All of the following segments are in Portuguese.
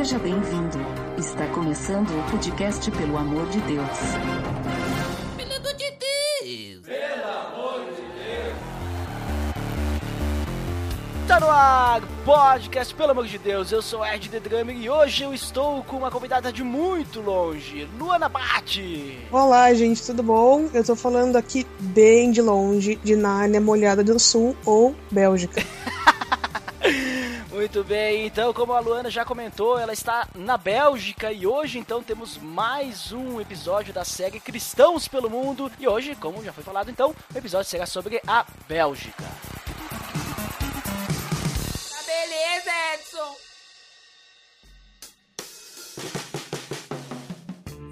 Seja bem-vindo. Está começando o podcast Pelo Amor de Deus. Pelo amor de Deus! Tá no ar, podcast, pelo amor de Deus, eu sou Ed The Drummer e hoje eu estou com uma convidada de muito longe, Luana Bate. Olá, gente, tudo bom? Eu tô falando aqui bem de longe, de Nárnia Molhada do Sul ou Bélgica. Muito bem, então, como a Luana já comentou, ela está na Bélgica e hoje então temos mais um episódio da série Cristãos pelo Mundo. E hoje, como já foi falado, então, o episódio será sobre a Bélgica. Tá beleza, Edson!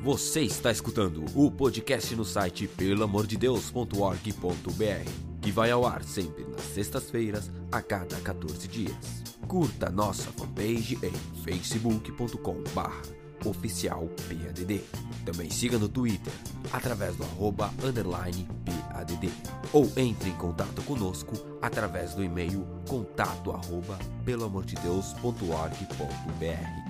Você está escutando o podcast no site pelamordedeus.org.br, que vai ao ar sempre nas sextas-feiras, a cada 14 dias. Curta nossa fanpage em facebook.com/barra oficial PADD. Também siga no Twitter, através do arroba underline PADD. Ou entre em contato conosco através do e-mail contato arroba pelamordedeus.org.br.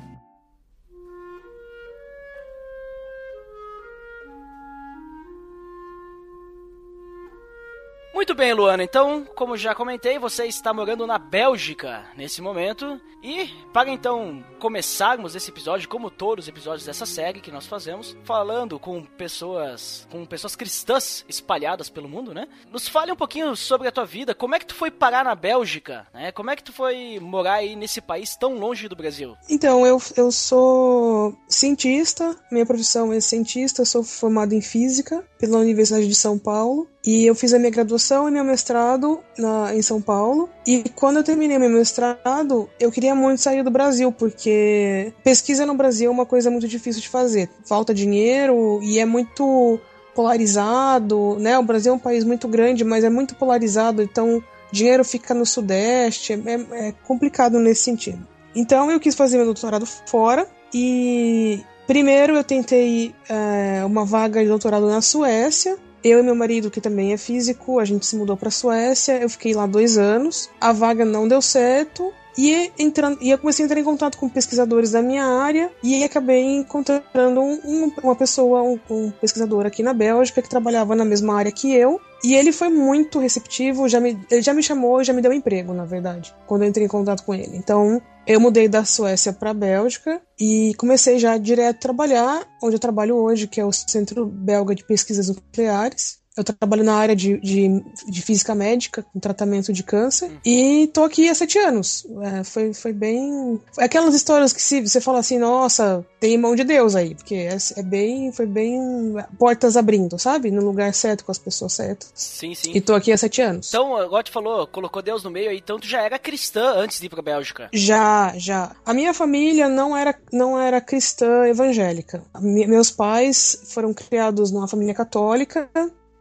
Muito bem, Luana. Então, como já comentei, você está morando na Bélgica nesse momento. E para então começarmos esse episódio, como todos os episódios dessa série que nós fazemos, falando com pessoas, com pessoas cristãs espalhadas pelo mundo, né? Nos fale um pouquinho sobre a tua vida. Como é que tu foi parar na Bélgica? Né? Como é que tu foi morar aí nesse país tão longe do Brasil? Então, eu, eu sou cientista, minha profissão é cientista, sou formado em física pela Universidade de São Paulo. E eu fiz a minha graduação e meu mestrado na, em São Paulo. E quando eu terminei meu mestrado, eu queria muito sair do Brasil, porque pesquisa no Brasil é uma coisa muito difícil de fazer. Falta dinheiro e é muito polarizado, né? O Brasil é um país muito grande, mas é muito polarizado, então dinheiro fica no Sudeste, é, é complicado nesse sentido. Então eu quis fazer meu doutorado fora e primeiro eu tentei é, uma vaga de doutorado na Suécia eu e meu marido, que também é físico, a gente se mudou para Suécia. Eu fiquei lá dois anos. A vaga não deu certo. E, entrando, e eu comecei a entrar em contato com pesquisadores da minha área e acabei encontrando um, uma pessoa, um, um, pesquisador aqui na Bélgica que trabalhava na mesma área que eu. E ele foi muito receptivo, já me, ele já me chamou, já me deu emprego, na verdade, quando eu entrei em contato com ele. Então, eu mudei da Suécia para a Bélgica e comecei já direto a trabalhar onde eu trabalho hoje, que é o Centro Belga de Pesquisas Nucleares. Eu trabalho na área de, de, de física médica, com tratamento de câncer, e tô aqui há sete anos. É, foi, foi bem. Aquelas histórias que se, você fala assim, nossa, tem mão de Deus aí, porque é, é, bem. Foi bem. portas abrindo, sabe? No lugar certo, com as pessoas certas. Sim, sim. E tô aqui há sete anos. Então, agora tu falou, colocou Deus no meio aí, então tu já era cristã antes de ir pra Bélgica? Já, já. A minha família não era, não era cristã evangélica. Meus pais foram criados numa família católica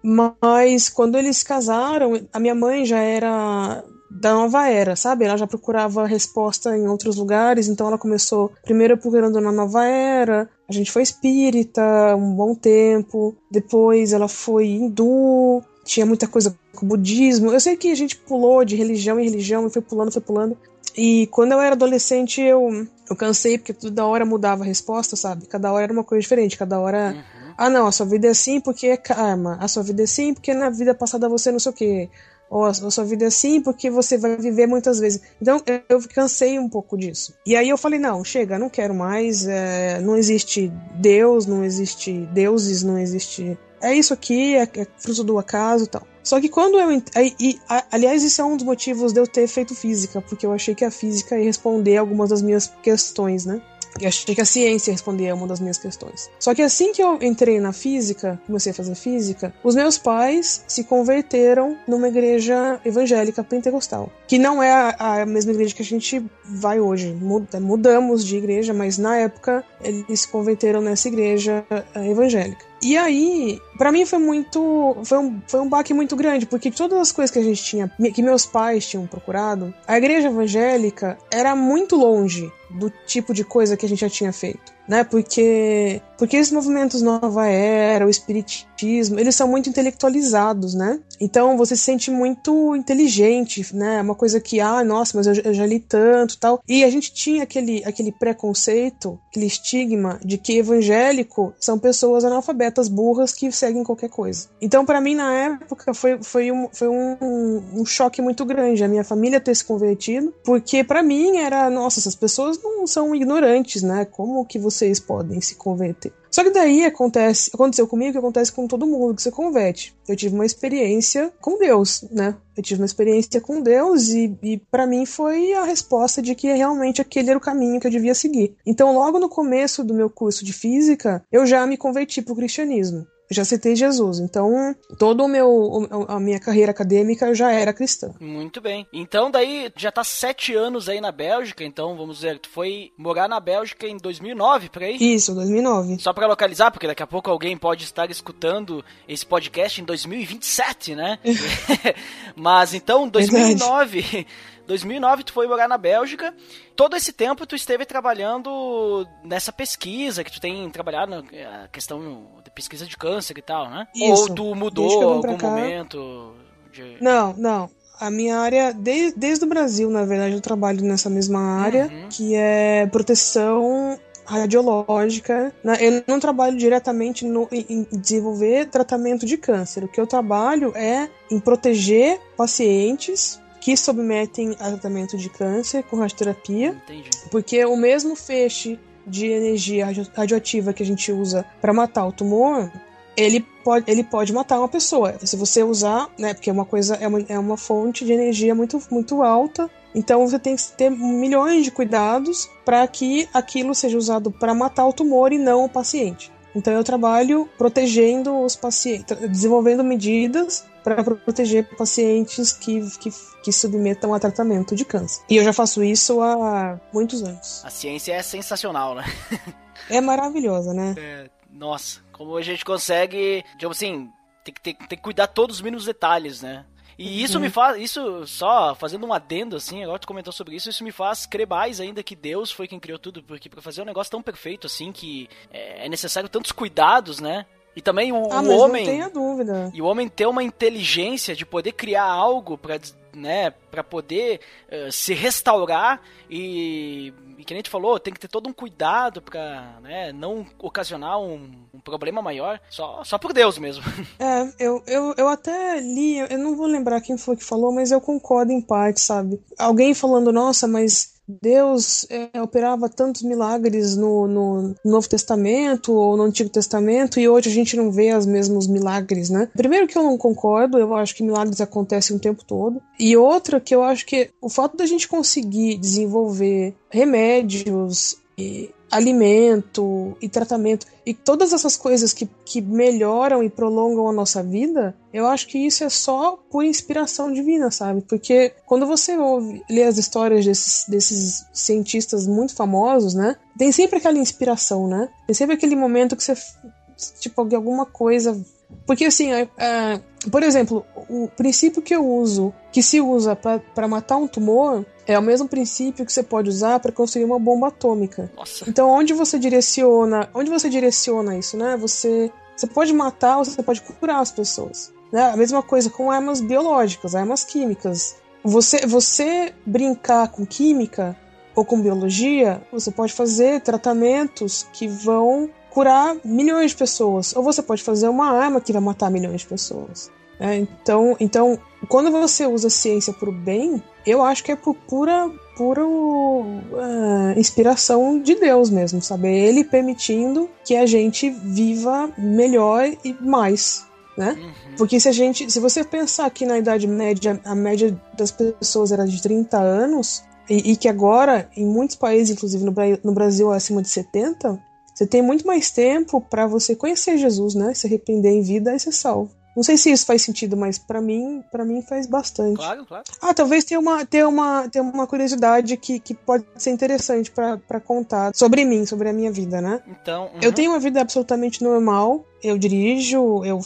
mas quando eles casaram, a minha mãe já era da nova era, sabe? Ela já procurava resposta em outros lugares, então ela começou primeiro procurando na nova era. A gente foi espírita um bom tempo, depois ela foi hindu, tinha muita coisa com o budismo. Eu sei que a gente pulou de religião em religião e foi pulando, foi pulando. E quando eu era adolescente, eu, eu cansei, porque toda hora mudava a resposta, sabe? Cada hora era uma coisa diferente, cada hora. Uhum. Ah, não, a sua vida é assim porque é karma. A sua vida é assim porque na vida passada você não sei o quê. Ou a sua vida é assim porque você vai viver muitas vezes. Então eu cansei um pouco disso. E aí eu falei: não, chega, não quero mais. É, não existe Deus, não existe deuses, não existe. É isso aqui, é, é fruto do acaso e tal. Só que quando eu. E, aliás, isso é um dos motivos de eu ter feito física, porque eu achei que a física ia responder algumas das minhas questões, né? Eu achei que a ciência respondia uma das minhas questões. Só que assim que eu entrei na física, comecei a fazer física, os meus pais se converteram numa igreja evangélica pentecostal. Que não é a, a mesma igreja que a gente vai hoje. Mudamos de igreja, mas na época eles se converteram nessa igreja eh, evangélica. E aí, para mim foi muito. Foi um, foi um baque muito grande, porque todas as coisas que a gente tinha, que meus pais tinham procurado, a igreja evangélica era muito longe do tipo de coisa que a gente já tinha feito. Né? Porque porque esses movimentos nova era, o espiritismo, eles são muito intelectualizados, né? Então você se sente muito inteligente, né? Uma coisa que, ah, nossa, mas eu, eu já li tanto, tal. E a gente tinha aquele aquele preconceito, aquele estigma de que evangélico são pessoas analfabetas burras que seguem qualquer coisa. Então para mim na época foi foi um foi um, um choque muito grande a minha família ter se convertido, porque para mim era, nossa, essas pessoas não são ignorantes, né? Como que vocês podem se converter? Só que daí acontece, aconteceu comigo que acontece com todo mundo que se converte. Eu tive uma experiência com Deus, né? Eu tive uma experiência com Deus e, e para mim foi a resposta de que realmente aquele era o caminho que eu devia seguir. Então, logo no começo do meu curso de física, eu já me converti para o cristianismo já citei Jesus. Então, toda o meu, a minha carreira acadêmica já era cristã. Muito bem. Então, daí já tá sete anos aí na Bélgica. Então, vamos dizer, tu foi morar na Bélgica em 2009, por aí? Isso, 2009. Só para localizar, porque daqui a pouco alguém pode estar escutando esse podcast em 2027, né? Mas então, 2009. Verdade. 2009 tu foi morar na Bélgica. Todo esse tempo tu esteve trabalhando nessa pesquisa que tu tem trabalhado na questão de pesquisa de câncer e tal, né? Isso. Ou tu mudou algum momento? De... Não, não. A minha área, desde, desde o Brasil, na verdade, eu trabalho nessa mesma área, uhum. que é proteção radiológica. Né? Eu não trabalho diretamente no, em desenvolver tratamento de câncer. O que eu trabalho é em proteger pacientes que submetem a tratamento de câncer com radioterapia. Entendi. Porque o mesmo feixe de energia radioativa que a gente usa para matar o tumor, ele pode, ele pode matar uma pessoa. Se você usar, né, porque é uma coisa é uma, é uma fonte de energia muito, muito alta, então você tem que ter milhões de cuidados para que aquilo seja usado para matar o tumor e não o paciente. Então eu trabalho protegendo os pacientes, desenvolvendo medidas para proteger pacientes que, que, que submetam a tratamento de câncer. E eu já faço isso há muitos anos. A ciência é sensacional, né? é maravilhosa, né? É, nossa, como a gente consegue, tipo assim, tem que, tem, tem que cuidar todos os mínimos detalhes, né? E isso uhum. me faz, isso só fazendo um adendo assim, agora tu comentou sobre isso, isso me faz crer mais ainda que Deus foi quem criou tudo, porque para fazer um negócio tão perfeito assim que é, é necessário tantos cuidados, né? E também o, ah, o homem. Não tenha dúvida. E o homem ter uma inteligência de poder criar algo para né, para poder uh, se restaurar e, e que nem tu falou, tem que ter todo um cuidado para né, não ocasionar um, um, problema maior, só, só por Deus mesmo. É, eu, eu, eu até li, eu não vou lembrar quem foi que falou, mas eu concordo em parte, sabe? Alguém falando, nossa, mas Deus é, operava tantos milagres no, no, Novo Testamento ou no Antigo Testamento e hoje a gente não vê os mesmos milagres, né? Primeiro que eu não concordo, eu acho que milagres acontecem o tempo todo. E outra que eu acho que o fato da gente conseguir desenvolver remédios e alimento e tratamento e todas essas coisas que, que melhoram e prolongam a nossa vida, eu acho que isso é só por inspiração divina, sabe? Porque quando você ouve, lê as histórias desses, desses cientistas muito famosos, né? Tem sempre aquela inspiração, né? Tem sempre aquele momento que você, tipo, alguma coisa porque assim, é, é, por exemplo, o princípio que eu uso, que se usa para matar um tumor, é o mesmo princípio que você pode usar para construir uma bomba atômica. Nossa. Então, onde você direciona, onde você direciona isso, né? Você, você pode matar ou você pode curar as pessoas. Né? A mesma coisa com armas biológicas, armas químicas. Você, você brincar com química ou com biologia, você pode fazer tratamentos que vão curar milhões de pessoas. Ou você pode fazer uma arma que vai matar milhões de pessoas. É, então, então, quando você usa a ciência para o bem, eu acho que é por pura, pura uh, inspiração de Deus mesmo, sabe? Ele permitindo que a gente viva melhor e mais, né? Uhum. Porque se a gente, se você pensar que na Idade Média a média das pessoas era de 30 anos e, e que agora em muitos países, inclusive no, no Brasil é acima de 70, você tem muito mais tempo para você conhecer Jesus, né? Se arrepender em vida e ser salvo. Não sei se isso faz sentido, mas para mim, para mim faz bastante. Claro, claro. Ah, talvez tenha uma, tenha uma, tenha uma curiosidade que, que pode ser interessante para contar sobre mim, sobre a minha vida, né? Então. Uhum. Eu tenho uma vida absolutamente normal. eu dirijo, eu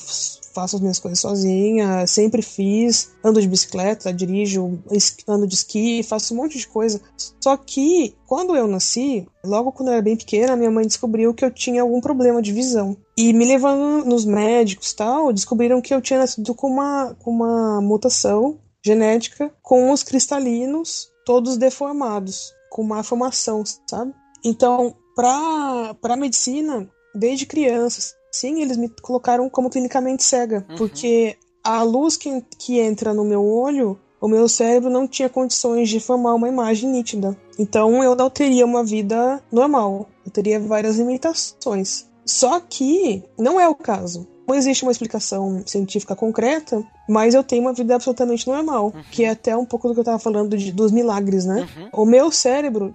faço as minhas coisas sozinha, sempre fiz, ando de bicicleta, dirijo, ando de esqui, faço um monte de coisa. Só que quando eu nasci, logo quando eu era bem pequena, minha mãe descobriu que eu tinha algum problema de visão. E me levando nos médicos tal, descobriram que eu tinha nascido com uma, com uma mutação genética com os cristalinos todos deformados, com má formação, sabe? Então, para para medicina, desde criança, sim, eles me colocaram como clinicamente cega, uhum. porque a luz que, que entra no meu olho, o meu cérebro não tinha condições de formar uma imagem nítida. Então eu não teria uma vida normal, eu teria várias limitações. Só que não é o caso. Não existe uma explicação científica concreta, mas eu tenho uma vida absolutamente normal, uhum. que é até um pouco do que eu estava falando de, dos milagres, né? Uhum. O meu cérebro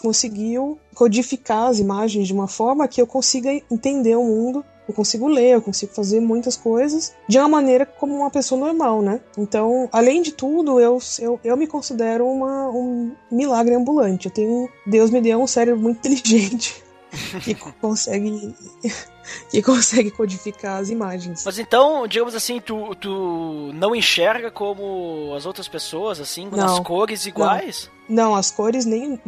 conseguiu codificar as imagens de uma forma que eu consiga entender o mundo, eu consigo ler, eu consigo fazer muitas coisas de uma maneira como uma pessoa normal, né? Então, além de tudo, eu, eu, eu me considero uma, um milagre ambulante. Eu tenho. Deus me deu um cérebro muito inteligente que consegue que consegue codificar as imagens. Mas então, digamos assim, tu, tu não enxerga como as outras pessoas, assim, não, as cores iguais? Não. não. as cores nem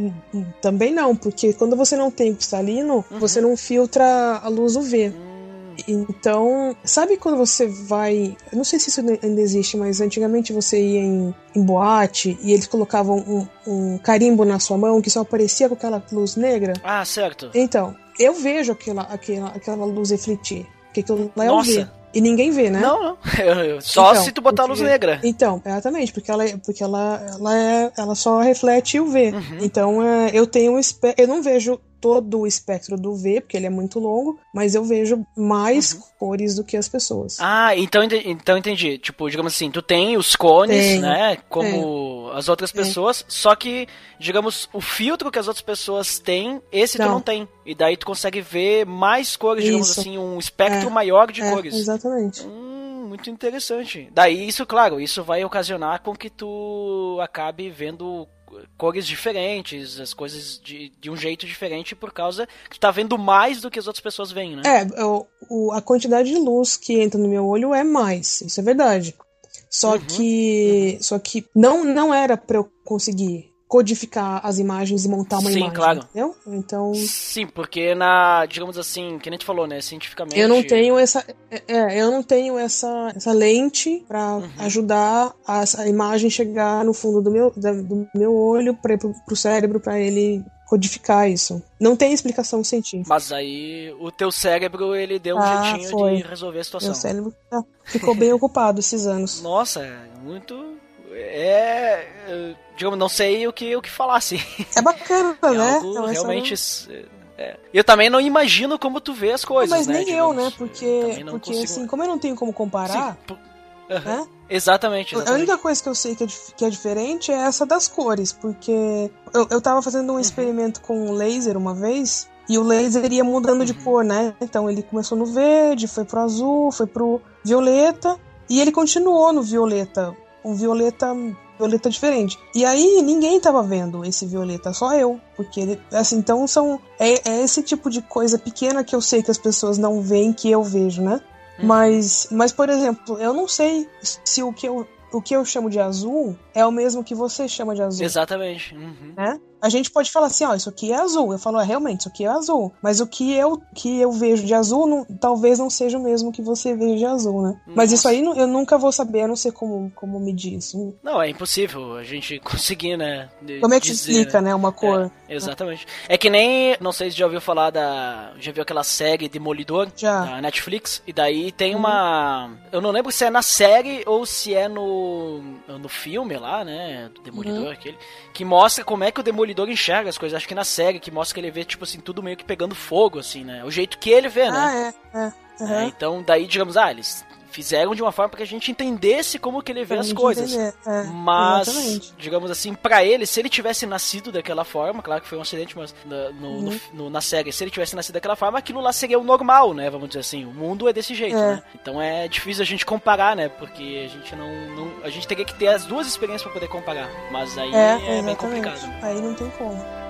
também não, porque quando você não tem cristalino, uhum. você não filtra a luz UV. Uhum. Então, sabe quando você vai. Eu não sei se isso ainda existe, mas antigamente você ia em, em boate e eles colocavam um, um, carimbo na sua mão que só aparecia com aquela luz negra? Ah, certo. Então, eu vejo aquela, aquela, aquela luz refletir. Porque aquilo lá é o V. E ninguém vê, né? Não, não. Só então, se tu botar porque, a luz negra. Então, exatamente, porque ela, porque ela, ela, é, ela só reflete o V. Uhum. Então, é, eu tenho um eu não vejo todo o espectro do V, porque ele é muito longo, mas eu vejo mais uhum. cores do que as pessoas. Ah, então, então entendi. Tipo, digamos assim, tu tem os cones, tem, né? Como é. as outras pessoas, é. só que, digamos, o filtro que as outras pessoas têm, esse não. tu não tem. E daí tu consegue ver mais cores, digamos isso. assim, um espectro é. maior de é, cores. Exatamente. Hum, muito interessante. Daí isso, claro, isso vai ocasionar com que tu acabe vendo cores diferentes, as coisas de, de um jeito diferente por causa que tu tá vendo mais do que as outras pessoas veem, né? É, o, o, a quantidade de luz que entra no meu olho é mais, isso é verdade. Só uhum, que uhum. só que não não era para eu conseguir codificar as imagens e montar uma Sim, imagem. claro. Entendeu? Então. Sim, porque na, digamos assim, que a gente falou, né, cientificamente. Eu não tenho essa, é, é, eu não tenho essa, essa lente para uhum. ajudar a, a, imagem chegar no fundo do meu, da, do meu olho para pro, pro cérebro para ele codificar isso. Não tem explicação científica. Mas aí o teu cérebro ele deu um ah, jeitinho foi. de resolver a situação. Meu cérebro ficou bem ocupado esses anos. Nossa, é muito é, digamos, não sei o que, o que falar, assim. É bacana, é né? Algo é realmente... É. Eu também não imagino como tu vê as coisas, Mas né? nem digamos. eu, né? Porque, porque consigo... assim, como eu não tenho como comparar... Sim, Uhum. Né? Exatamente, exatamente, A única coisa que eu sei que é, que é diferente é essa das cores, porque eu, eu tava fazendo um uhum. experimento com laser uma vez, e o laser ia mudando uhum. de cor, né? Então ele começou no verde, foi pro azul, foi pro violeta, e ele continuou no violeta um violeta violeta diferente. E aí ninguém tava vendo esse violeta, só eu. Porque ele, assim, então são. É, é, esse tipo de coisa pequena que eu sei que as pessoas não veem que eu vejo, né? Hum. Mas, mas, por exemplo, eu não sei se o que eu, o que eu chamo de azul é o mesmo que você chama de azul. Exatamente. Uhum. Né? A gente pode falar assim, ó, isso aqui é azul. Eu falo, ah, realmente, isso aqui é azul. Mas o que eu, que eu vejo de azul não, talvez não seja o mesmo que você veja de azul, né? Nossa. Mas isso aí eu nunca vou saber, eu não sei como, como medir isso. Não, é impossível a gente conseguir, né? Como é que dizer, explica, né, uma cor? É, exatamente. É que nem, não sei se já ouviu falar da... Já viu aquela série Demolidor? Já. Da Netflix? E daí tem uhum. uma... Eu não lembro se é na série ou se é no, no filme lá, né? Do Demolidor, uhum. aquele. Que mostra como é que o Demolidor enxerga as coisas coisas, acho que na série, que mostra que ele vê, tipo assim, tudo meio que pegando fogo, assim, né? O jeito que ele vê, né? Ah, é, é. Uhum. é então, daí, digamos, ah, eles fizeram de uma forma para que a gente entendesse como que ele vê as coisas. É, mas, exatamente. digamos assim, para ele, se ele tivesse nascido daquela forma, claro que foi um acidente, mas no, no, uhum. no, na série, se ele tivesse nascido daquela forma, aquilo lá seria o normal, né? Vamos dizer assim, o mundo é desse jeito, é. né? Então é difícil a gente comparar, né? Porque a gente não, não a gente teria que ter as duas experiências para poder comparar, mas aí é, é bem complicado. Aí não tem como.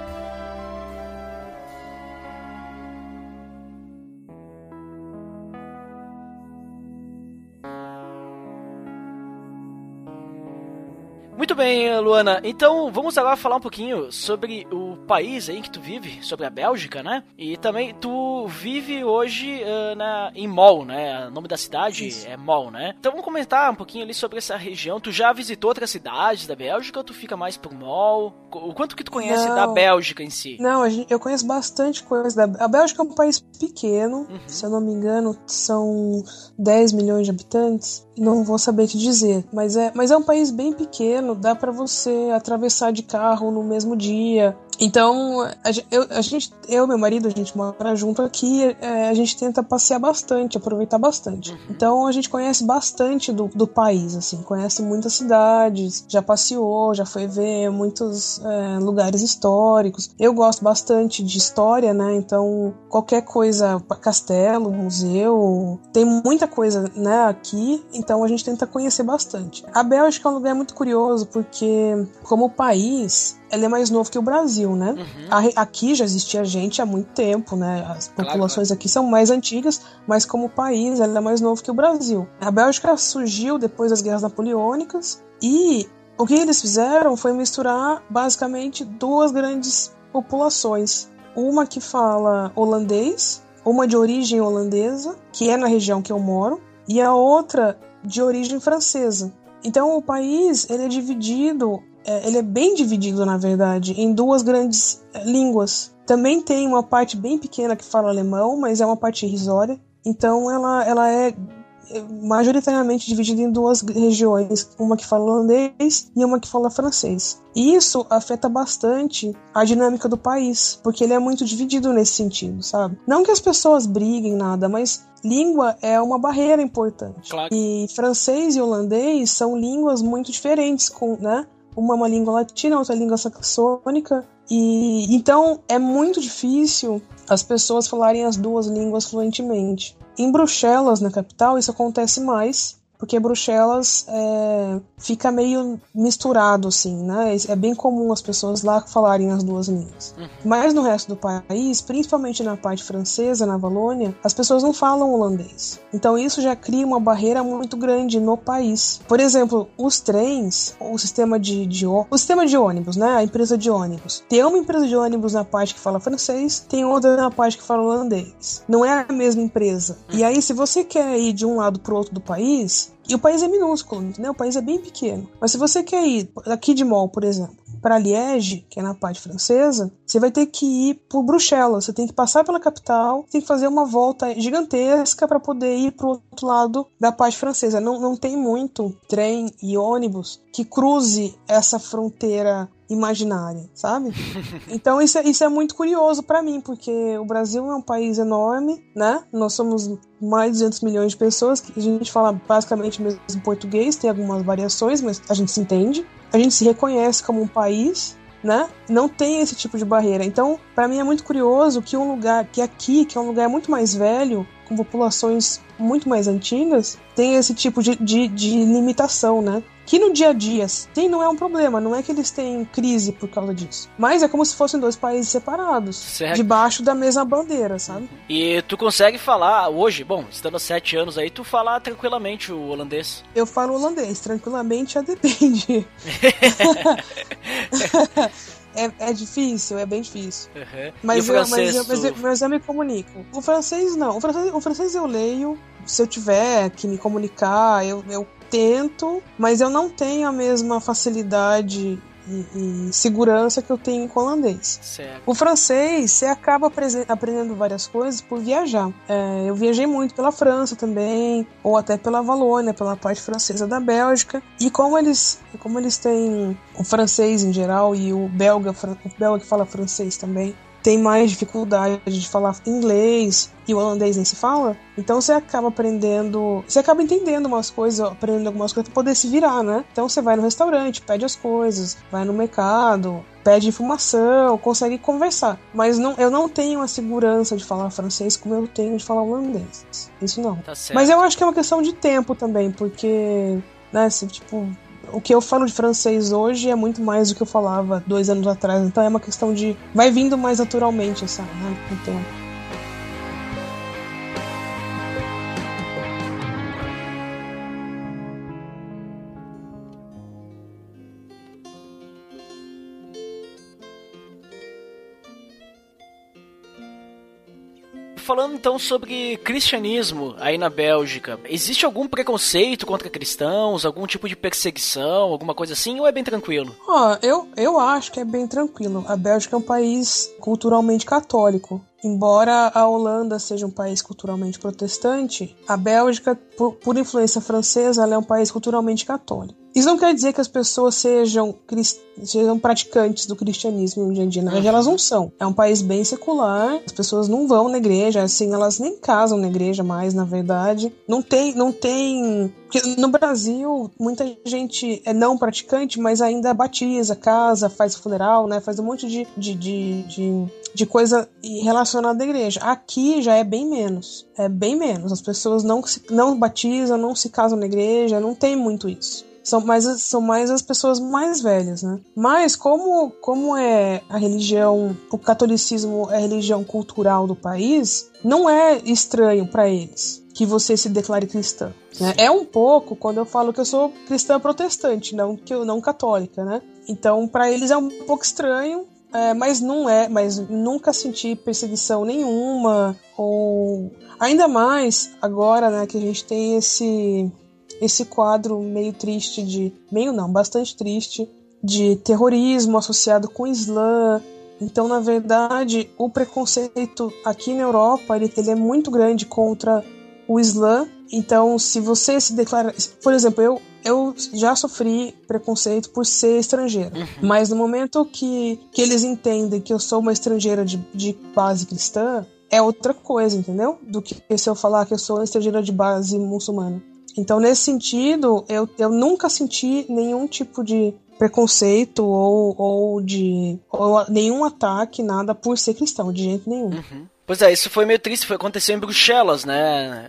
Bem, Luana. Então vamos agora falar um pouquinho sobre o país aí que tu vive, sobre a Bélgica, né? E também tu vive hoje uh, na, em Mol, né? O nome da cidade Isso. é Mol, né? Então vamos comentar um pouquinho ali sobre essa região. Tu já visitou outras cidades da Bélgica ou tu fica mais por Mol? O quanto que tu conhece Não. da Bélgica em si? Não, eu conheço bastante coisa da A Bélgica é um país pequeno, uhum. se eu não me engano, são 10 milhões de habitantes. Não vou saber te dizer, mas é, mas é um país bem pequeno, dá para você atravessar de carro no mesmo dia. Então, a, eu, a gente, eu e meu marido, a gente mora junto aqui, é, a gente tenta passear bastante, aproveitar bastante. Uhum. Então, a gente conhece bastante do, do país, assim, conhece muitas cidades, já passeou, já foi ver muitos é, lugares históricos. Eu gosto bastante de história, né? Então, qualquer coisa, castelo, museu, tem muita coisa, né, aqui, então a gente tenta conhecer bastante. A Bélgica é um lugar muito curioso porque, como país, ele é mais novo que o Brasil, né? Uhum. Aqui já existia gente há muito tempo, né? As populações claro, aqui são mais antigas, mas como país ele é mais novo que o Brasil. A Bélgica surgiu depois das guerras napoleônicas e o que eles fizeram foi misturar basicamente duas grandes populações. Uma que fala holandês, uma de origem holandesa, que é na região que eu moro, e a outra de origem francesa. Então o país ele é dividido é, ele é bem dividido, na verdade, em duas grandes é, línguas. Também tem uma parte bem pequena que fala alemão, mas é uma parte irrisória. Então ela, ela é majoritariamente dividida em duas regiões, uma que fala holandês e uma que fala francês. E isso afeta bastante a dinâmica do país, porque ele é muito dividido nesse sentido, sabe? Não que as pessoas briguem nada, mas língua é uma barreira importante. Claro. E francês e holandês são línguas muito diferentes, com, né? Uma é uma língua latina, outra é língua saxônica. E então é muito difícil as pessoas falarem as duas línguas fluentemente. Em Bruxelas, na capital, isso acontece mais, porque Bruxelas é, fica meio misturado, assim, né? É bem comum as pessoas lá falarem as duas línguas. Uhum. Mas no resto do país, principalmente na parte francesa, na Valônia, as pessoas não falam holandês. Então isso já cria uma barreira muito grande no país. Por exemplo, os trens, o sistema de, de o sistema de ônibus, né? A empresa de ônibus. Tem uma empresa de ônibus na parte que fala francês, tem outra na parte que fala holandês. Não é a mesma empresa. E aí, se você quer ir de um lado pro outro do país, e o país é minúsculo, entendeu? O país é bem pequeno. Mas se você quer ir aqui de Mol, por exemplo, para Liege, que é na parte francesa, você vai ter que ir por Bruxelas. Você tem que passar pela capital, tem que fazer uma volta gigantesca para poder ir para o outro lado da parte francesa. Não, não tem muito trem e ônibus que cruze essa fronteira imaginária, sabe? Então isso é, isso é muito curioso para mim, porque o Brasil é um país enorme, né? Nós somos mais de 200 milhões de pessoas, a gente fala basicamente mesmo português, tem algumas variações, mas a gente se entende. A gente se reconhece como um país, né? Não tem esse tipo de barreira. Então, para mim é muito curioso que um lugar, que aqui, que é um lugar muito mais velho, com populações muito mais antigas, tem esse tipo de, de, de limitação, né? Que no dia a dia, sim, não é um problema, não é que eles têm crise por causa disso. Mas é como se fossem dois países separados, certo. debaixo da mesma bandeira, sabe? E tu consegue falar hoje, bom, estando há sete anos aí, tu falar tranquilamente o holandês? Eu falo holandês, tranquilamente já depende. É, é difícil, é bem difícil. Uhum. Mas, eu, mas, eu, mas, eu, mas, eu, me comunico. O francês não. O francês, o francês eu leio. Se eu tiver que me comunicar, eu, eu tento, mas eu não tenho a mesma facilidade e, segurança que eu tenho com o holandês. Certo. O francês, você acaba aprendendo várias coisas por viajar. É, eu viajei muito pela França também, ou até pela Valônia, pela parte francesa da Bélgica. E como eles, como eles têm o francês em geral e o belga, o belga que fala francês também, tem mais dificuldade de falar inglês e o holandês nem se fala, então você acaba aprendendo, você acaba entendendo umas coisas, aprendendo algumas coisas pra poder se virar, né? Então você vai no restaurante, pede as coisas, vai no mercado, pede informação, consegue conversar. Mas não, eu não tenho a segurança de falar francês como eu tenho de falar holandês. Isso não. Tá Mas eu acho que é uma questão de tempo também, porque, né, assim, tipo, o que eu falo de francês hoje é muito mais do que eu falava dois anos atrás. Então é uma questão de. Vai vindo mais naturalmente, sabe, né? Com o tempo. Falando então sobre cristianismo aí na Bélgica. Existe algum preconceito contra cristãos, algum tipo de perseguição, alguma coisa assim, ou é bem tranquilo? Ó, eu, eu acho que é bem tranquilo. A Bélgica é um país culturalmente católico. Embora a Holanda seja um país culturalmente protestante, a Bélgica, por, por influência francesa, ela é um país culturalmente católico. Isso não quer dizer que as pessoas sejam, sejam praticantes do cristianismo no dia a dia. Na verdade, elas não são. É um país bem secular, as pessoas não vão na igreja, assim, elas nem casam na igreja mais, na verdade. Não tem. Não tem no Brasil, muita gente é não praticante, mas ainda batiza, casa, faz funeral, né? Faz um monte de, de, de, de, de coisa relacionada à igreja. Aqui já é bem menos. É bem menos. As pessoas não, não batizam, não se casam na igreja, não tem muito isso são mais, são mais as pessoas mais velhas, né? Mas como, como é a religião, o catolicismo é a religião cultural do país, não é estranho para eles que você se declare cristã. Né? É um pouco quando eu falo que eu sou cristã protestante, não que eu não católica, né? Então para eles é um pouco estranho, é, mas não é, mas nunca senti perseguição nenhuma ou ainda mais agora, né, que a gente tem esse esse quadro meio triste de. meio não, bastante triste, de terrorismo associado com o Islã. Então, na verdade, o preconceito aqui na Europa ele, ele é muito grande contra o Islã. Então, se você se declara. Por exemplo, eu, eu já sofri preconceito por ser estrangeira. Uhum. Mas no momento que, que eles entendem que eu sou uma estrangeira de, de base cristã, é outra coisa, entendeu? Do que se eu falar que eu sou uma estrangeira de base muçulmana. Então, nesse sentido, eu, eu nunca senti nenhum tipo de preconceito ou, ou de ou nenhum ataque, nada por ser cristão, de jeito nenhum. Uhum. Pois é, isso foi meio triste, foi aconteceu em Bruxelas, né?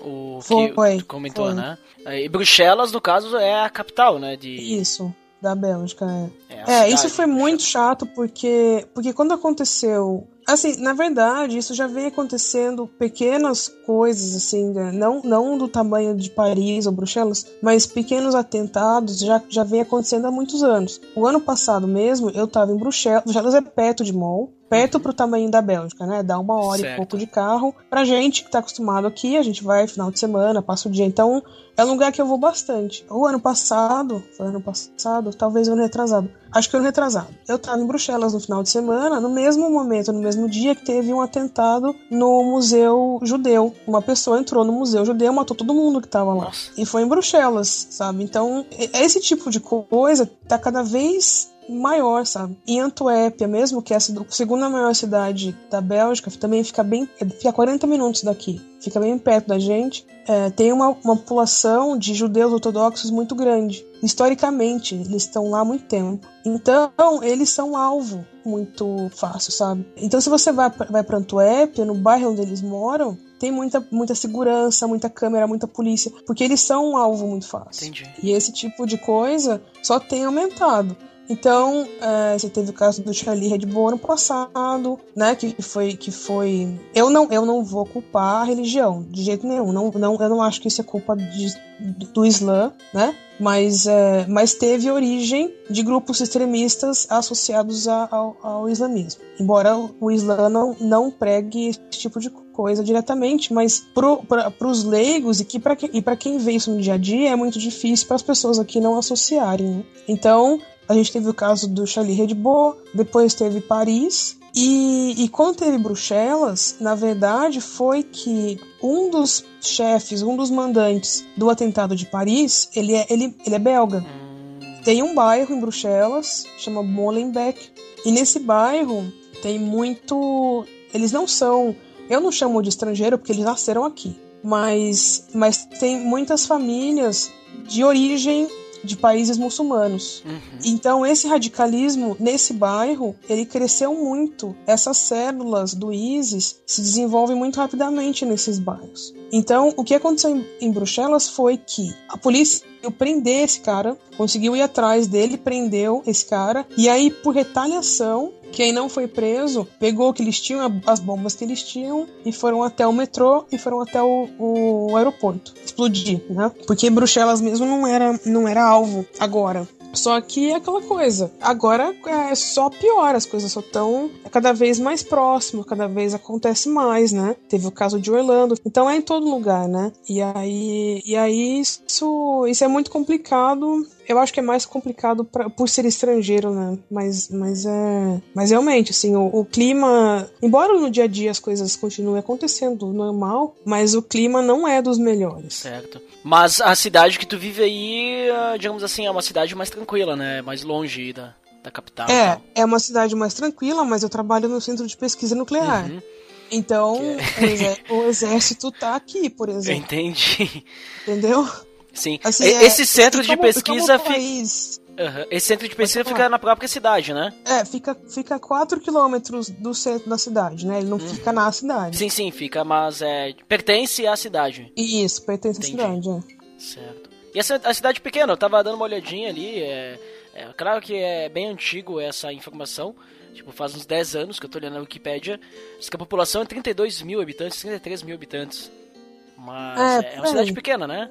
O foi, que tu comentou, foi. né? E Bruxelas, no caso, é a capital, né? De... Isso, da Bélgica, é. É, é isso foi muito chato porque, porque quando aconteceu Assim, na verdade, isso já vem acontecendo pequenas coisas, assim, né? não, não do tamanho de Paris ou Bruxelas, mas pequenos atentados já, já vem acontecendo há muitos anos. O ano passado mesmo, eu tava em Bruxelas, Bruxelas é perto de Mol, perto pro tamanho da Bélgica, né? Dá uma hora certo. e pouco de carro. Pra gente que tá acostumado aqui, a gente vai final de semana, passa o dia. Então, é um lugar que eu vou bastante. O ano passado, foi ano passado, talvez ano retrasado. Acho que ano retrasado. Eu tava em Bruxelas no final de semana, no mesmo momento, no mesmo dia que teve um atentado no Museu Judeu. Uma pessoa entrou no Museu Judeu, matou todo mundo que tava lá. E foi em Bruxelas, sabe? Então, esse tipo de coisa tá cada vez maior, sabe? Em Antuérpia, mesmo que é a segunda maior cidade da Bélgica, também fica bem. fica 40 minutos daqui, fica bem perto da gente. É, tem uma, uma população de judeus ortodoxos muito grande. Historicamente, eles estão lá há muito tempo. Então, eles são alvo muito fácil, sabe? Então, se você vai, vai para Antuérpia, no bairro onde eles moram, tem muita, muita segurança, muita câmera, muita polícia, porque eles são um alvo muito fácil. Entendi. E esse tipo de coisa só tem aumentado. Então, é, você teve o caso do Charlie Redbow ano passado, né? Que foi, que foi. Eu não, eu não vou culpar a religião de jeito nenhum. Não, não, eu não acho que isso é culpa de, do Islã, né? Mas, é, mas teve origem de grupos extremistas associados a, ao, ao, islamismo. Embora o Islã não, não pregue esse tipo de coisa diretamente, mas para os leigos e, que pra, e para quem vê isso no dia a dia é muito difícil para as pessoas aqui não associarem. Né? Então, a gente teve o caso do Charlie Hebdo, depois teve Paris. E, e quando teve Bruxelas, na verdade foi que um dos chefes, um dos mandantes do atentado de Paris, ele é, ele, ele é belga. Tem um bairro em Bruxelas, chama Molenbeek, e nesse bairro tem muito. Eles não são. Eu não chamo de estrangeiro porque eles nasceram aqui, mas, mas tem muitas famílias de origem de países muçulmanos. Uhum. Então esse radicalismo nesse bairro, ele cresceu muito. Essas células do ISIS se desenvolvem muito rapidamente nesses bairros. Então, o que aconteceu em Bruxelas foi que a polícia conseguiu prender esse cara, conseguiu ir atrás dele, prendeu esse cara, e aí, por retaliação, quem não foi preso pegou o que eles tinham, as bombas que eles tinham, e foram até o metrô e foram até o, o aeroporto explodir, né? Porque Bruxelas mesmo não era, não era alvo agora Só que é aquela coisa. Agora é só pior, as coisas só estão cada vez mais próximo, cada vez acontece mais, né? Teve o caso de Orlando. Então é em todo lugar, né? E aí, e aí isso, isso é muito complicado eu acho que é mais complicado pra, por ser estrangeiro, né? Mas, mas é. Mas realmente, assim, o, o, clima. Embora no dia a dia as coisas continuem acontecendo normal, mas o clima não é dos melhores. Certo. Mas a cidade que tu vive aí, ah, digamos assim, é uma cidade mais tranquila, né? Mais longe da, da capital. É, é uma cidade mais tranquila, mas eu trabalho no centro de pesquisa nuclear. Uhum. Então, é... o, exército tá aqui, por exemplo. Entendi. Entendeu? Sim. Assim, esse é, centro de como, pesquisa fica. Uhum. Esse centro de pesquisa fica na própria cidade, né? É, fica, fica a 4 quilômetros do centro da cidade, né? Ele não hum. fica na cidade. Sim, sim, fica, mas é, pertence à cidade. Isso, pertence Entendi. à cidade, é. Certo. E essa, a cidade pequena, eu tava dando uma olhadinha ali, é, é, claro que é bem antigo essa informação, tipo, faz uns 10 anos que eu tô olhando na Wikipedia, diz que a população é 32 mil habitantes, 33 mil habitantes. Mas é, é uma cidade pequena, né?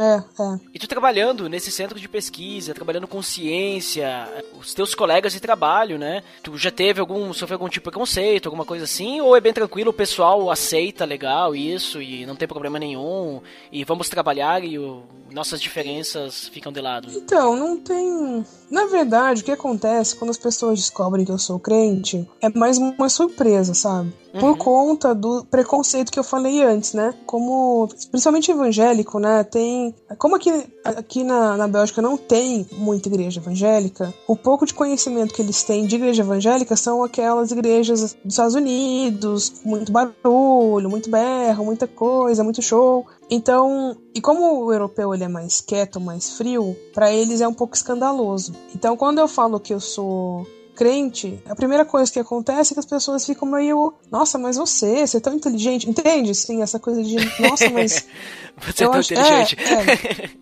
É, é. E tu trabalhando nesse centro de pesquisa, trabalhando com ciência, os teus colegas de trabalho, né? Tu já teve algum, sofreu algum tipo de preconceito, alguma coisa assim? Ou é bem tranquilo, o pessoal aceita legal isso e não tem problema nenhum? E vamos trabalhar e o, nossas diferenças ficam de lado? Então, não tem. Na verdade, o que acontece quando as pessoas descobrem que eu sou crente é mais uma surpresa, sabe? Uhum. Por conta do preconceito que eu falei antes, né? Como, principalmente evangélico, né? Tem. Como aqui, aqui na, na Bélgica não tem muita igreja evangélica, o pouco de conhecimento que eles têm de igreja evangélica são aquelas igrejas dos Estados Unidos, com muito barulho, muito berro, muita coisa, muito show. Então, e como o europeu ele é mais quieto, mais frio, para eles é um pouco escandaloso. Então, quando eu falo que eu sou crente, a primeira coisa que acontece é que as pessoas ficam meio, nossa, mas você, você é tão inteligente, entende? Sim, essa coisa de, nossa, mas você é tão acho, inteligente.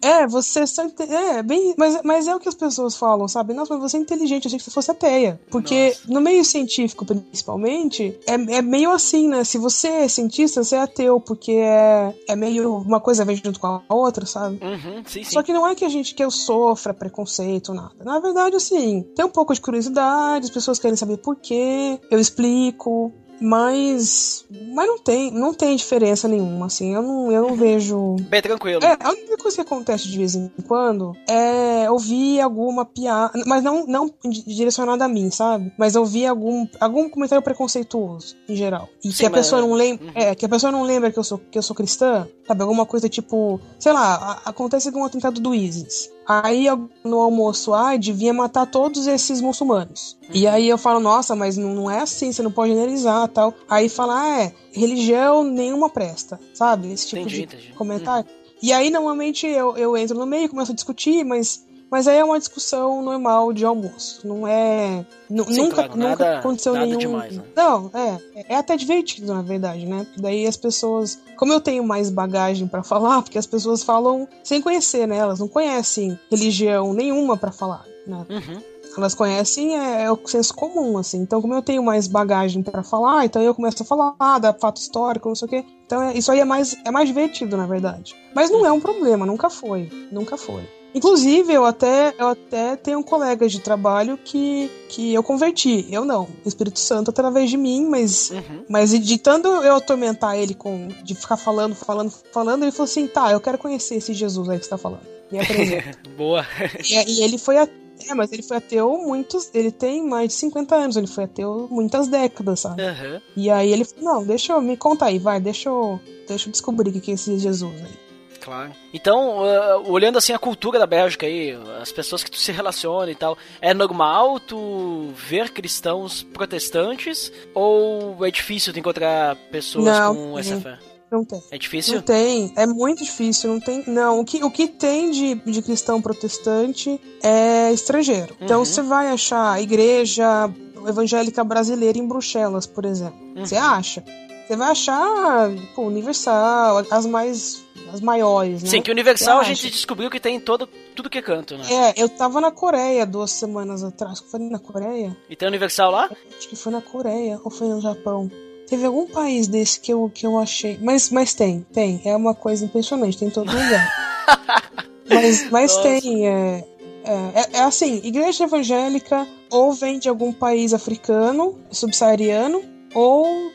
É, é, é você só é bem, mas, mas é o que as pessoas falam, sabe? Nossa, mas você é inteligente, eu achei que você fosse ateia. Porque nossa. no meio científico, principalmente, é, é meio assim, né? Se você é cientista, você é ateu, porque é, é meio uma coisa vem junto com a outra, sabe? Uhum, sim, sim. Só que não é que a gente que eu sofra preconceito, nada. Na verdade, assim, tem um pouco de curiosidade as pessoas querem saber por quê, eu explico, mas mas não tem não tem diferença nenhuma assim eu não, eu não vejo. Bem tranquilo. É a única coisa que acontece de vez em quando é ouvir alguma piada mas não não direcionada a mim sabe? Mas ouvir algum algum comentário preconceituoso em geral. E Sim, que a mas... pessoa não lembra uhum. é que a pessoa não lembra que eu sou que eu sou cristã sabe? Alguma coisa tipo sei lá acontece com o atentado do ISIS. Aí no almoço, ah, devia matar todos esses muçulmanos. E aí eu falo, nossa, mas não, não é assim, você não pode generalizar tal. Aí fala, ah, é, religião nenhuma presta, sabe? Esse tipo entendi, de entendi. comentário. Uhum. E aí normalmente eu, eu entro no meio, e começo a discutir, mas mas aí é uma discussão normal de almoço. Não é. Sim, nunca, claro, nunca nada, aconteceu nada nenhum. Demais, né? Não, é. É até divertido, na verdade, né? Porque daí as pessoas. Como eu tenho mais bagagem para falar, porque as pessoas falam sem conhecer, né? Elas não conhecem religião nenhuma para falar, né? Uhum. Elas conhecem é, é, o senso comum, assim. Então, como eu tenho mais bagagem para falar, então eu começo a falar, da fato histórico, não sei o quê. Então, é, isso aí é mais, é mais divertido, na verdade. Mas não é um problema, nunca foi. Nunca foi. Inclusive, eu até, eu até tenho um colega de trabalho que, que eu converti. Eu não. O Espírito Santo através de mim, mas, uhum. mas de tanto eu atormentar ele com de ficar falando, falando, falando, ele falou assim: tá, eu quero conhecer esse Jesus aí que você tá falando. Me apresenta. Boa. E, e, ele foi a, é, mas ele foi ateu muitos. Ele tem mais de 50 anos, ele foi ateu muitas décadas, sabe? Uhum. E aí ele falou: não, deixa eu me contar aí, vai, deixa eu, deixa eu descobrir o que é esse Jesus aí. Claro. Então, uh, olhando assim a cultura da Bélgica aí, as pessoas que tu se relaciona e tal, é normal tu ver cristãos protestantes ou é difícil tu encontrar pessoas não, com essa fé? Não tem. É difícil? Não tem. É muito difícil. Não tem. Não. O que, o que tem de, de cristão protestante é estrangeiro. Então, uhum. Então você vai achar a igreja evangélica brasileira em Bruxelas, por exemplo. Uhum. Você acha? Você vai achar pô, Universal, as mais as maiores, né? Sim, que Universal a gente descobriu que tem em todo, tudo que é canto, né? É, eu tava na Coreia duas semanas atrás. Foi na Coreia? E tem Universal lá? Acho que foi na Coreia ou foi no Japão. Teve algum país desse que eu, que eu achei. Mas, mas tem, tem. É uma coisa impressionante, tem em todo lugar. mas mas tem, é. É, é, é assim, igreja evangélica ou vem de algum país africano, subsaariano, ou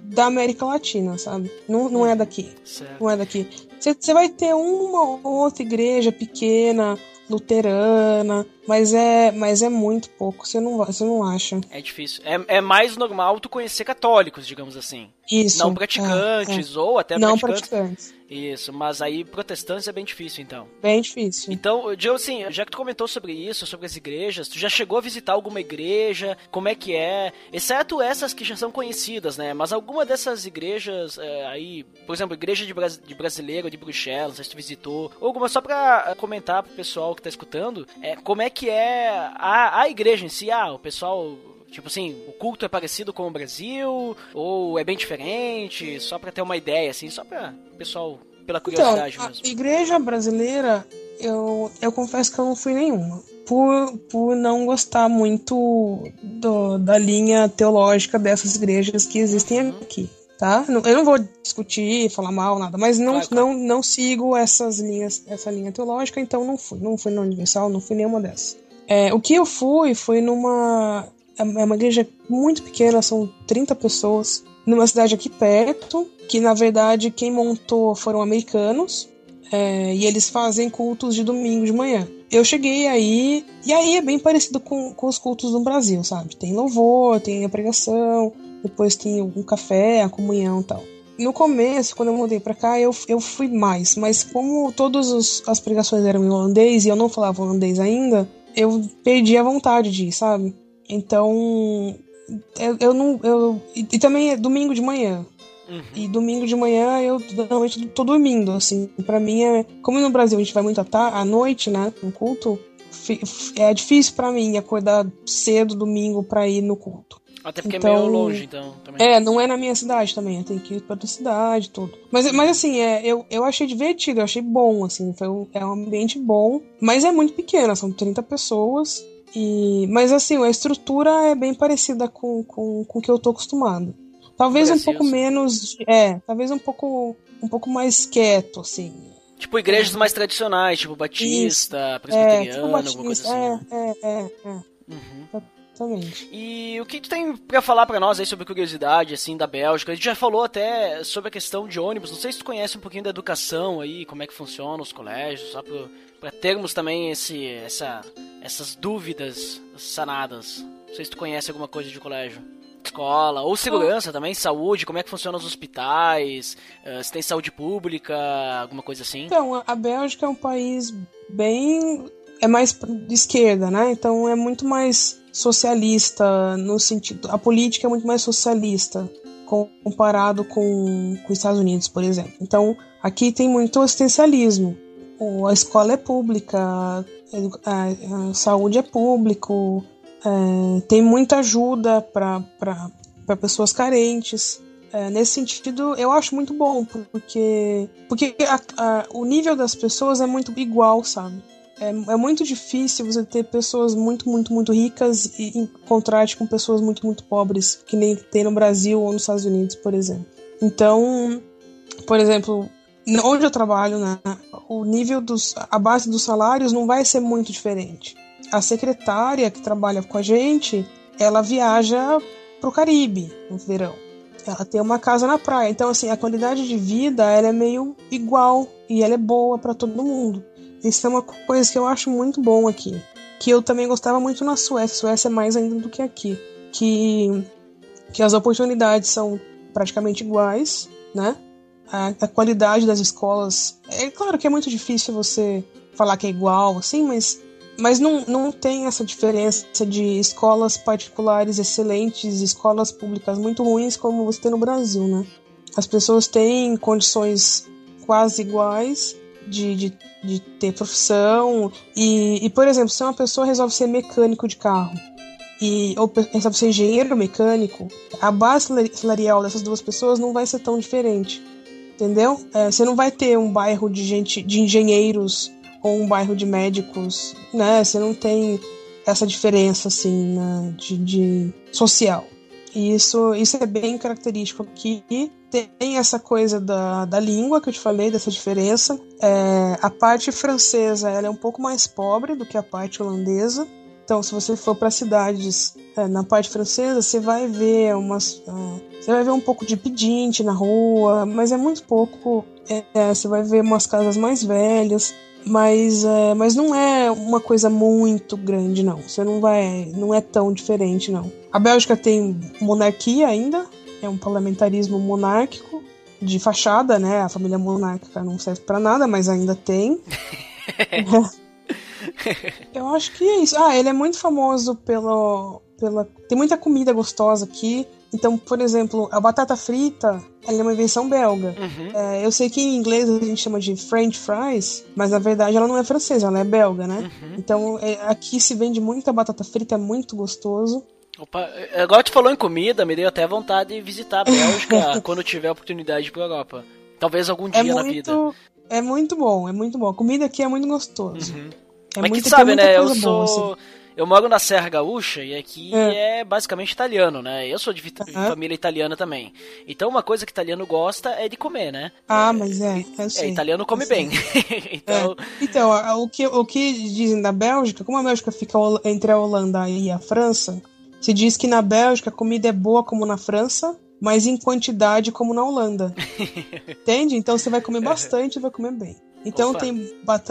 da América Latina, sabe? Não, não é daqui. Certo. Não é daqui. Você vai ter uma ou outra igreja pequena, luterana, mas é, mas é muito pouco, você não, você não acha. É difícil. É, é mais normal tu conhecer católicos, digamos assim. Isso. Não praticantes, é, é. ou até Não praticantes. praticantes. Isso, mas aí protestantes é bem difícil, então. Bem difícil. Então, Diego, assim, já que tu comentou sobre isso, sobre as igrejas, tu já chegou a visitar alguma igreja? Como é que é? Exceto essas que já são conhecidas, né? Mas alguma dessas igrejas é, aí, por exemplo, igreja de, Bras de brasileiro de Bruxelas, não sei se tu visitou, ou alguma só pra é, comentar pro pessoal que tá escutando, é, como é que é a, a igreja em si? Ah, o pessoal Tipo assim, o culto é parecido com o Brasil ou é bem diferente? Só pra ter uma ideia, assim, só pra o pessoal, pela curiosidade então, mesmo. A igreja brasileira, eu, eu confesso que eu não fui nenhuma. Por, por não gostar muito do, da linha teológica dessas igrejas que existem Uhum. aqui. Tá? Eu não vou discutir, falar mal, nada, mas não, Claro, claro. não, não sigo essas linhas, essa linha teológica, então não fui. Não fui na Universal, não fui nenhuma dessas. É, o que eu fui foi numa. É uma igreja muito pequena, são 30 pessoas, numa cidade aqui perto, que na verdade quem montou foram americanos, é, e eles fazem cultos de domingo de manhã. Eu cheguei aí, e aí é bem parecido com, com os cultos no Brasil, sabe? Tem louvor, tem a pregação, depois tem o café, a comunhão e tal. No começo, quando eu mudei pra cá, eu, eu fui mais, mas como todas as pregações eram em holandês e eu não falava holandês ainda, eu perdi a vontade de ir, sabe? Então, eu, eu não. Eu, e, e também é domingo de manhã. Uhum. E domingo de manhã eu normalmente tô dormindo, assim. Pra mim é. Como no Brasil a gente vai muito à, à noite, né? No culto, é difícil pra mim acordar cedo domingo pra ir no culto. Até porque é Então- meio longe, então. Também. É, não é na minha cidade também, eu tenho que ir pra outra cidade e tudo. Mas, mas assim, é, eu, eu achei divertido, eu achei bom, assim, foi um, é um ambiente bom, mas é muito pequeno, são 30 pessoas. E, mas assim, a estrutura é bem parecida com, com, com o que eu tô acostumado. Talvez um pouco menos. É, talvez um pouco, um pouco mais quieto, assim. Tipo igrejas mais tradicionais, tipo Batista, É, Presbiteriana, tipo alguma coisa Batista. assim. É, é, é, é, Uhum. Exatamente. E o que tu tem pra falar pra nós aí sobre curiosidade, assim, da Bélgica? A gente já falou até sobre a questão de ônibus. Não sei se tu conhece um pouquinho da educação aí, como é que funciona os colégios, só pra, pra termos também esse, essa, essas dúvidas sanadas. Não sei se tu conhece alguma coisa de colégio. Escola, ou segurança também, saúde, como é que funcionam os hospitais, eh, se tem saúde pública, alguma coisa assim. Então, a Bélgica é um país bem. É mais de esquerda, né? Então é muito mais socialista no sentido. A política é muito mais socialista com- comparado com, com os Estados Unidos, por exemplo. Então aqui tem muito assistencialismo. A escola é pública, a, a- a saúde é público, é, tem muita ajuda para pessoas carentes. É, nesse sentido, eu acho muito bom, porque, porque a- o nível das pessoas é muito igual, sabe? É, é muito difícil você ter pessoas muito, muito, muito ricas e encontrar com pessoas muito, muito pobres, que nem tem no Brasil ou nos Estados Unidos, por exemplo. Então, por exemplo, onde eu trabalho, né, o nível dos. a base dos salários não vai ser muito diferente. A secretária que trabalha com a gente, ela viaja pro Caribe no verão. Ela tem uma casa na praia. Então, assim, a qualidade de vida ela é meio igual e ela é boa para todo mundo. Isso é uma coisa que eu acho muito bom aqui. Que eu também gostava muito na Suécia. Suécia é mais ainda do que aqui. Que, que as oportunidades são praticamente iguais, né? A, a qualidade das escolas. É claro que é muito difícil você falar que é igual, assim, mas mas não, não tem essa diferença de escolas particulares excelentes escolas públicas muito ruins como você tem no Brasil, né? As pessoas têm condições quase iguais de, de, de ter profissão. E, e, por exemplo, se uma pessoa resolve ser mecânico de carro e, ou resolve ser engenheiro mecânico, a base salari- salarial dessas duas pessoas não vai ser tão diferente. Entendeu? É, você não vai ter um bairro de gente, de engenheiros ou um bairro de médicos, né? Você não tem essa diferença assim né, de, de social. E isso, isso é bem característico aqui. Tem essa coisa da, da língua que eu te falei, dessa diferença. É, a parte francesa ela é um pouco mais pobre do que a parte holandesa. Então, se você for para cidades é, na parte francesa, você vai ver umas, é, você vai ver um pouco de pedinte na rua, mas é muito pouco. É, é você vai ver umas casas mais velhas, mas, mas não é uma coisa muito grande, não. Você não vai, não é tão diferente, não. A Bélgica tem monarquia ainda, é um parlamentarismo monárquico de fachada, né? A família monárquica não serve para nada, mas ainda tem. Eu acho que é isso. Ah, ele é muito famoso pelo, pela. Tem muita comida gostosa aqui. Então, por exemplo, a batata frita ela é uma invenção belga. Uhum. É, eu sei que em inglês a gente chama de French fries, mas na verdade ela não é francesa, ela é belga, né? Uhum. Então, é, aqui se vende muita batata frita, é muito gostoso. Opa, agora tu falou em comida, me deu até vontade de visitar a Bélgica quando tiver oportunidade pra Europa. Talvez algum dia é muito, na vida. É muito bom, é muito bom. A comida aqui é muito gostosa. Uhum. É Mas muito, que sabe, né? Eu sou. assim. Eu moro na Serra Gaúcha e aqui é, é basicamente italiano, né? Eu sou de uhum. família italiana também. Então uma coisa que italiano gosta é de comer, né? Ah, mas é. É, italiano come bem. então, é. então o, que, o que dizem da Bélgica, como a Bélgica fica entre a Holanda e a França, se diz que na Bélgica a comida é boa como na França, mas em quantidade como na Holanda. Entende? Então você vai comer bastante e vai comer bem. Então Opa. tem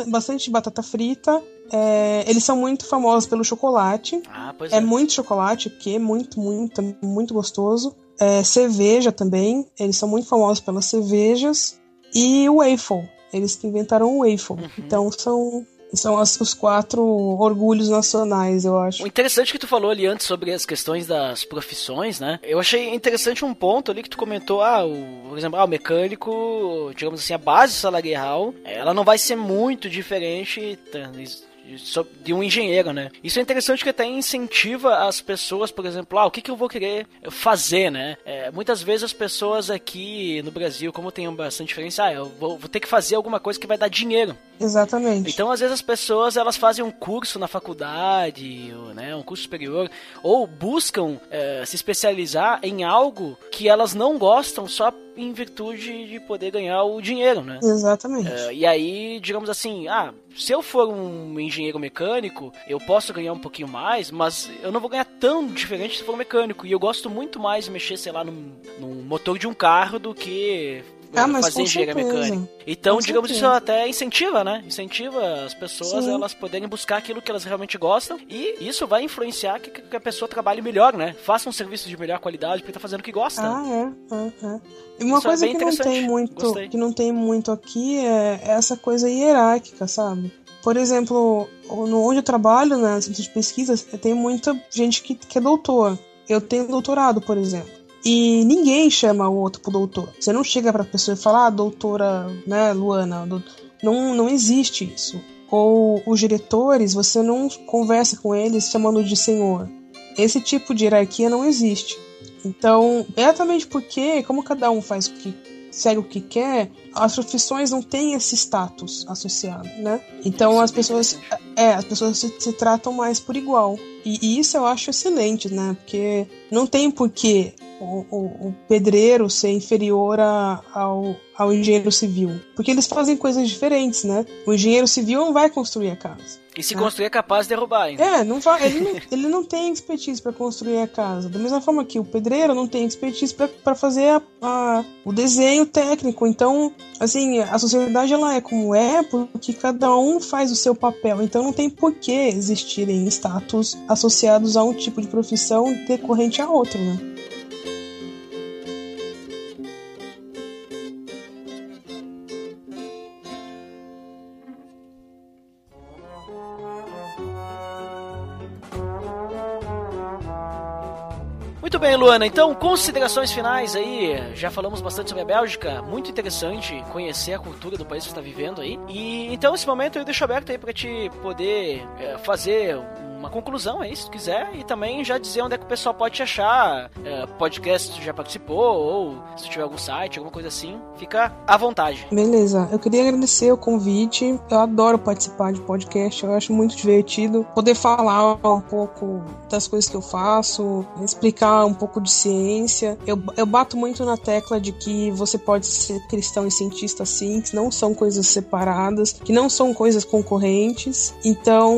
bastante batata frita. É, eles são muito famosos pelo chocolate. Ah, pois é. é muito chocolate, que é muito, muito, muito gostoso. É, cerveja também. Eles são muito famosos pelas cervejas. E o waffle. Eles inventaram o waffle. Uhum. Então são são as, os quatro orgulhos nacionais, eu acho. O interessante que tu falou ali antes sobre as questões das profissões, né? Eu achei interessante um ponto ali que tu comentou, ah, o, por exemplo, ah, o mecânico, digamos assim, a base salarial, ela não vai ser muito diferente tá, de um engenheiro, né? Isso é interessante que até incentiva as pessoas, por exemplo, ah, o que, que eu vou querer fazer, né? É, muitas vezes as pessoas aqui no Brasil, como tem bastante diferença, ah, eu vou, vou ter que fazer alguma coisa que vai dar dinheiro. Exatamente. Então, às vezes as pessoas elas fazem um curso na faculdade, ou, né, um curso superior, ou buscam é, se especializar em algo que elas não gostam só em virtude de poder ganhar o dinheiro, né? Exatamente. É, e aí, digamos assim, ah, se eu for um engenheiro mecânico, eu posso ganhar um pouquinho mais, mas eu não vou ganhar tão diferente se for um mecânico. E eu gosto muito mais de mexer, sei lá, num, num motor de um carro do que ah, mas fazer engenharia mecânica. Então, com digamos, certeza. isso até incentiva, né? Incentiva as pessoas Sim. elas poderem buscar aquilo que elas realmente gostam e isso vai influenciar que, que a pessoa trabalhe melhor, né? Faça um serviço de melhor qualidade porque tá fazendo o que gosta. Ah, é. é, é. E uma isso é coisa é que não tem muito, que não tem muito aqui é essa coisa hierárquica, sabe? Por exemplo, no onde eu trabalho, né, centro de pesquisa, tem muita gente que, que é doutor. Eu tenho doutorado, por exemplo. E ninguém chama o outro pro doutor. Você não chega pra pessoa e fala, ah, doutora, né, Luana, não, não existe isso. Ou os diretores, você não conversa com eles chamando de senhor. Esse tipo de hierarquia não existe. Então, exatamente porque, como cada um faz o que segue o que quer, as profissões não têm esse status associado, né? Então as pessoas, é, as pessoas se, se tratam mais por igual. E, e, isso eu acho excelente, né? Porque não tem porquê o, o, o pedreiro ser inferior a, ao, ao engenheiro civil. Porque eles fazem coisas diferentes, né? O engenheiro civil não vai construir a casa. E se né? construir é capaz de derrubar ainda. É, não vai, ele, não, ele não tem expertise para construir a casa. Da mesma forma que o pedreiro não tem expertise para fazer a, a, o desenho técnico. Então, assim, a sociedade ela é como é porque cada um faz o seu papel. Então não tem por que existirem status associados a um tipo de profissão decorrente a outro, né? Muito bem, Luana. Então, considerações finais aí. Já falamos bastante sobre a Bélgica. Muito interessante conhecer a cultura do país que você está vivendo aí. E então, esse momento eu deixo aberto aí para te poder é, fazer uma conclusão aí, se tu quiser, e também já dizer onde é que o pessoal pode te achar, é, podcast se tu já participou, ou se tiver algum site, alguma coisa assim, fica à vontade. Beleza, eu queria agradecer o convite. Eu adoro participar de podcast, eu acho muito divertido poder falar um pouco das coisas que eu faço, explicar um pouco de ciência. Eu, eu bato muito na tecla de que você pode ser cristão e cientista sim, que não são coisas separadas, que não são coisas concorrentes. Então,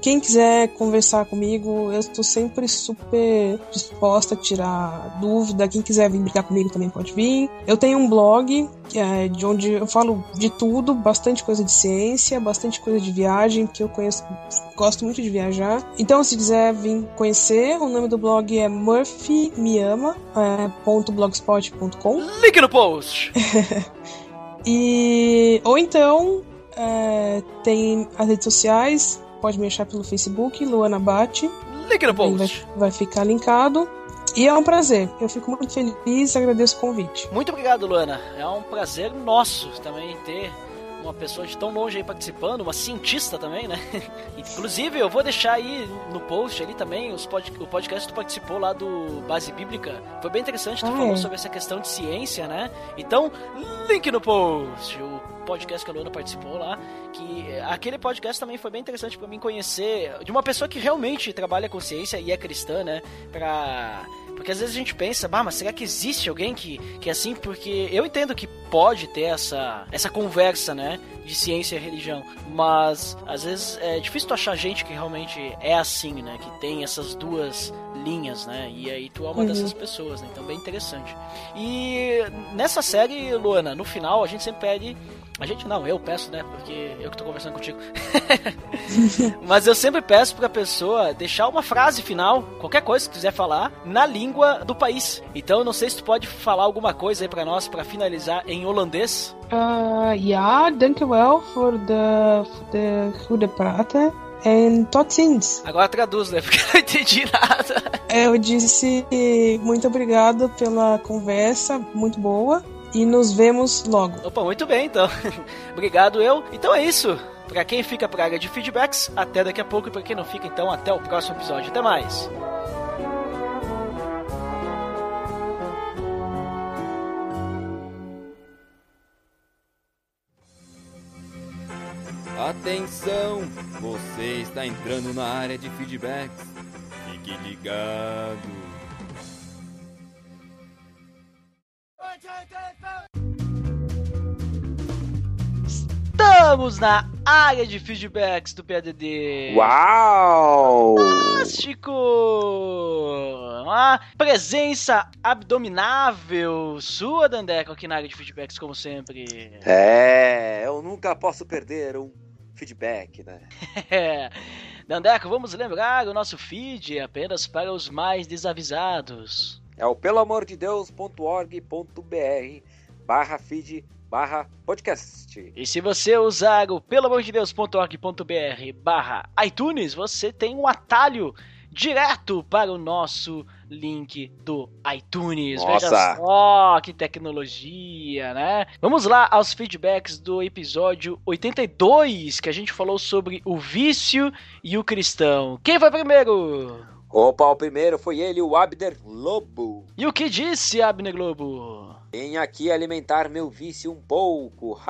quem quiser conversar comigo, eu estou sempre super disposta a tirar dúvida. Quem quiser vir brigar comigo também pode vir. Eu tenho um blog é, de onde eu falo de tudo, bastante coisa de ciência, bastante coisa de viagem, que eu conheço, gosto muito de viajar. Então, se quiser vir conhecer, o nome do blog é murphymiama.blogspot.com. Link no post! e ou então é, tem as redes sociais, pode me achar pelo Facebook, Luana Bate. Link no Vai, post! vai ficar linkado. E é um prazer. Eu fico muito feliz e agradeço o convite. Muito obrigado, Luana. É um prazer nosso também ter uma pessoa de tão longe aí participando, uma cientista também, né? Inclusive, eu vou deixar aí no post ali também os pod o podcast que tu participou lá do Base Bíblica. Foi bem interessante, tu Ah, falou é. sobre essa questão de ciência, né? Então, link no post. O podcast que a Luana participou lá, que eh, aquele podcast também foi bem interessante pra mim conhecer de uma pessoa que realmente trabalha com ciência e é cristã, né? Pra porque às vezes a gente pensa, bah, mas será que existe alguém que, que é assim? Porque eu entendo que pode ter essa, essa conversa, né? De ciência e religião. Mas às vezes é difícil tu achar gente que realmente é assim, né? Que tem essas duas linhas, né? E aí tu é uma Uhum. dessas pessoas, né? Então bem interessante. E nessa série, Luana, no final a gente sempre pede. A gente não, eu peço, né? Porque eu que tô conversando contigo. Mas eu sempre peço pra pessoa deixar uma frase final, qualquer coisa que quiser falar, na língua do país. Então eu não sei se tu pode falar alguma coisa aí pra nós pra finalizar em holandês. Uh, ja, dankjewel voor de, voor de goede praten. En tot ziens. Agora traduz, né? Porque eu não entendi nada. Eu disse muito obrigado pela conversa, muito boa. E nos vemos logo. Opa, muito bem então. Obrigado eu. Então é isso. Pra quem fica pra área de feedbacks, até daqui a pouco. E pra quem não fica, então, até o próximo episódio. Até mais. Atenção! Você está entrando na área de feedbacks. Fique ligado. Estamos na área de feedbacks do PADD. Uau! Fantástico! Uma presença abdominável sua, Dandeco, aqui na área de feedbacks, como sempre. É, eu nunca posso perder um feedback, né? É. Dandeco, vamos lembrar, o nosso feed é apenas para os mais desavisados. É o peloamordedeus.org.br barra feed barra podcast. E se você usar o peloamordedeus.org.br barra iTunes, você tem um atalho direto para o nosso link do iTunes. Veja Nossa. só que tecnologia, né? Vamos lá aos feedbacks do episódio 82, que a gente falou sobre o vício e o cristão. Quem foi primeiro? Opa, o primeiro foi ele, o Abner Lobo. E o que disse Abner Globo? Vem aqui alimentar meu vício um pouco.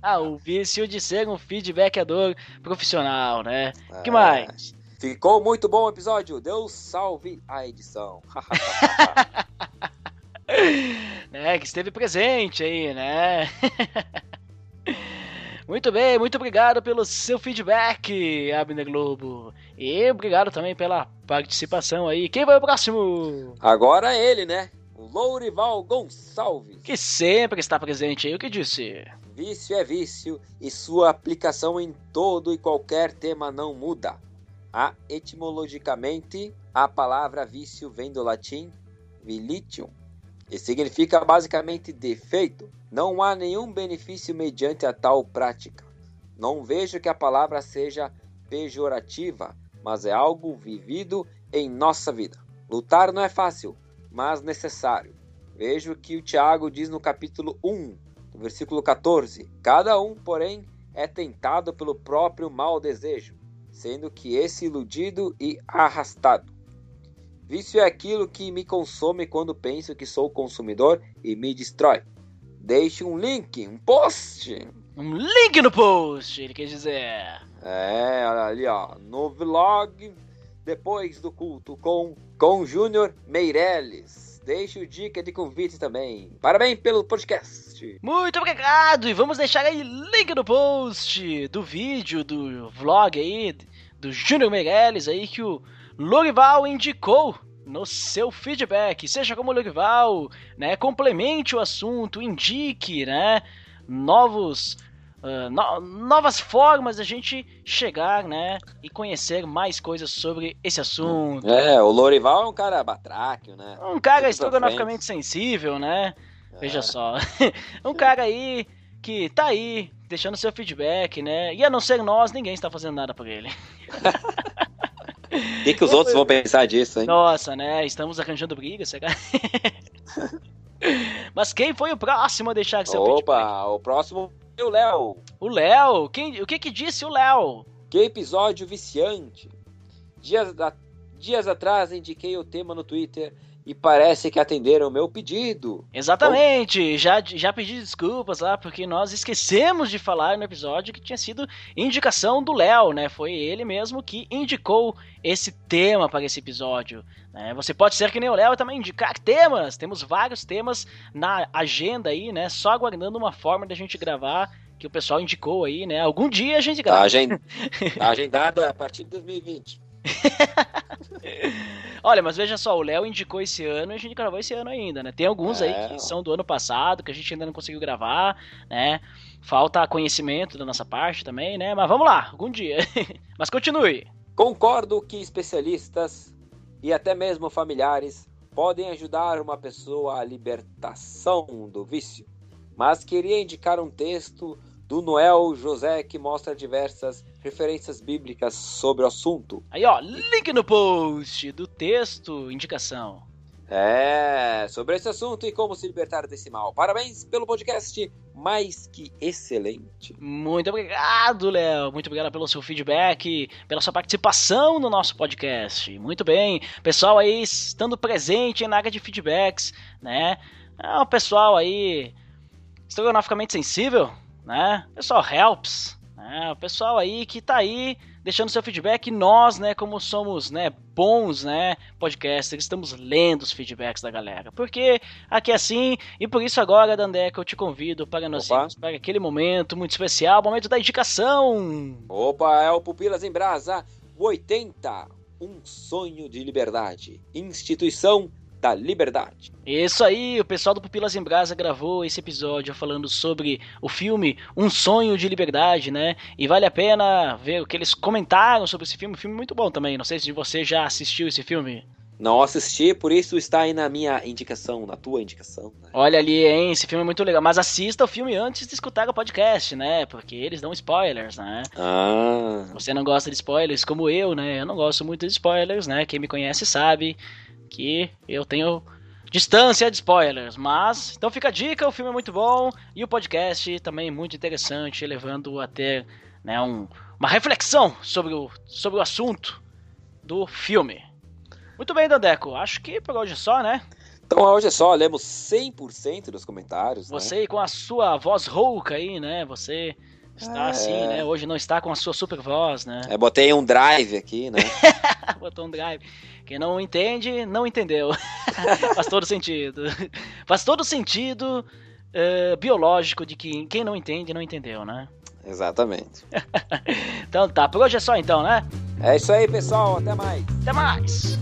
Ah, o vício de ser um feedbackador profissional, né? que É. mais? Ficou muito bom o episódio. Deus salve a edição. né, que esteve presente aí, né? muito bem, muito obrigado pelo seu feedback, Abner Globo. E obrigado também pela participação aí. Quem vai o próximo? Agora é ele, né? Lourival Gonçalves. Que sempre está presente aí, o que disse? Vício é vício e sua aplicação em todo e qualquer tema não muda. A, etimologicamente, a palavra vício vem do latim vilitium e significa basicamente defeito. Não há nenhum benefício mediante a tal prática. Não vejo que a palavra seja pejorativa, mas é algo vivido em nossa vida. Lutar não é fácil, mas necessário. Vejo que o Tiago diz no capítulo 1, no versículo 14: Cada um, porém, é tentado pelo próprio mau desejo, sendo que esse iludido e arrastado. Vício é aquilo que me consome quando penso que sou consumidor e me destrói. Deixe um link, um post. Um link no post, ele quer dizer. É, olha ali, ó, no vlog depois do culto com com Júnior Meirelles. Deixe o dica de convite também. Parabéns pelo podcast. Muito obrigado! E vamos deixar aí link no post do vídeo, do vlog aí, do Júnior Meirelles aí que o Lorival indicou no seu feedback. Seja como Lorival, né? Complemente o assunto, indique, né? Novos. Uh, no, novas formas da gente chegar, né, e conhecer mais coisas sobre esse assunto. É, o Lorival é um cara batráquio, né? Um cara estrogonoficamente sensível, né? É. Veja só. um cara aí que tá aí, deixando seu feedback, né? E a não ser nós, ninguém está fazendo nada por ele. O que, que os outros vão pensar disso, hein? Nossa, né? Estamos arranjando briga, será? Mas quem foi o próximo a deixar seu Opa, feedback? o próximo é o Léo. O Léo? Quem, o que que disse o Léo? Que episódio viciante. Dias, dias atrás indiquei o tema no Twitter e parece que atenderam o meu pedido. Exatamente, já, já pedi desculpas lá, porque nós esquecemos de falar no episódio que tinha sido indicação do Léo, né? Foi ele mesmo que indicou esse tema para esse episódio. Né? Você pode ser que nem o Léo também indicar temas. Temos vários temas na agenda aí, né? Só aguardando uma forma da gente gravar que o pessoal indicou aí, né? Algum dia a gente grava. Tá, tá agendado a partir de 2020. Olha, mas veja só, o Léo indicou esse ano e a gente gravou esse ano ainda, né? Tem alguns é. aí que são do ano passado, que a gente ainda não conseguiu gravar, né? Falta conhecimento da nossa parte também, né? Mas vamos lá, algum dia. mas continue. Concordo que especialistas e até mesmo familiares podem ajudar uma pessoa à libertação do vício, mas queria indicar um texto do Noel José que mostra diversas referências bíblicas sobre o assunto. Aí, ó, link no post do texto, indicação. É, sobre esse assunto e como se libertar desse mal. Parabéns pelo podcast, mais que excelente. Muito obrigado, Léo. Muito obrigado pelo seu feedback, pela sua participação no nosso podcast. Muito bem. Pessoal aí estando presente na área de feedbacks, né? É um pessoal aí estrogonoficamente sensível, né? Pessoal helps, né? O pessoal aí que tá aí deixando seu feedback, nós, né, como somos, né, bons, né, podcasters, estamos lendo os feedbacks da galera. Porque aqui é assim, e por isso agora, Dandeca, eu te convido para nós irmos para aquele momento muito especial, momento da indicação. Opa, é o Pupilas em Brasa 80, um sonho de liberdade. Instituição da liberdade. Isso aí, o pessoal do Pupilas em Brasa gravou esse episódio falando sobre o filme Um Sonho de Liberdade, né? E vale a pena ver o que eles comentaram sobre esse filme. Um filme muito bom também. Não sei se você já assistiu esse filme. Não assisti, por isso está aí na minha indicação, na tua indicação. Né? Olha ali, hein? Esse filme é muito legal. Mas assista o filme antes de escutar o podcast, né? Porque eles dão spoilers, né? Ah. Você não gosta de spoilers como eu, né? Eu não gosto muito de spoilers, né? Quem me conhece sabe que eu tenho distância de spoilers, mas então fica a dica, o filme é muito bom e o podcast também muito interessante, levando a ter né, um, uma reflexão sobre o, sobre o assunto do filme. Muito bem, Dandeco, acho que por hoje é só, né? Então hoje é só, lemos 100% dos comentários. Você né? com a sua voz rouca aí, né? Você está é... assim, né? Hoje não está com a sua super voz, né? É, botei um drive aqui, né? Botou um drive. Quem não entende, não entendeu. Faz todo sentido. Faz todo sentido uh, biológico de que quem não entende, não entendeu, né? Exatamente. então tá, por hoje é só então, né? É isso aí, pessoal. Até mais. Até mais.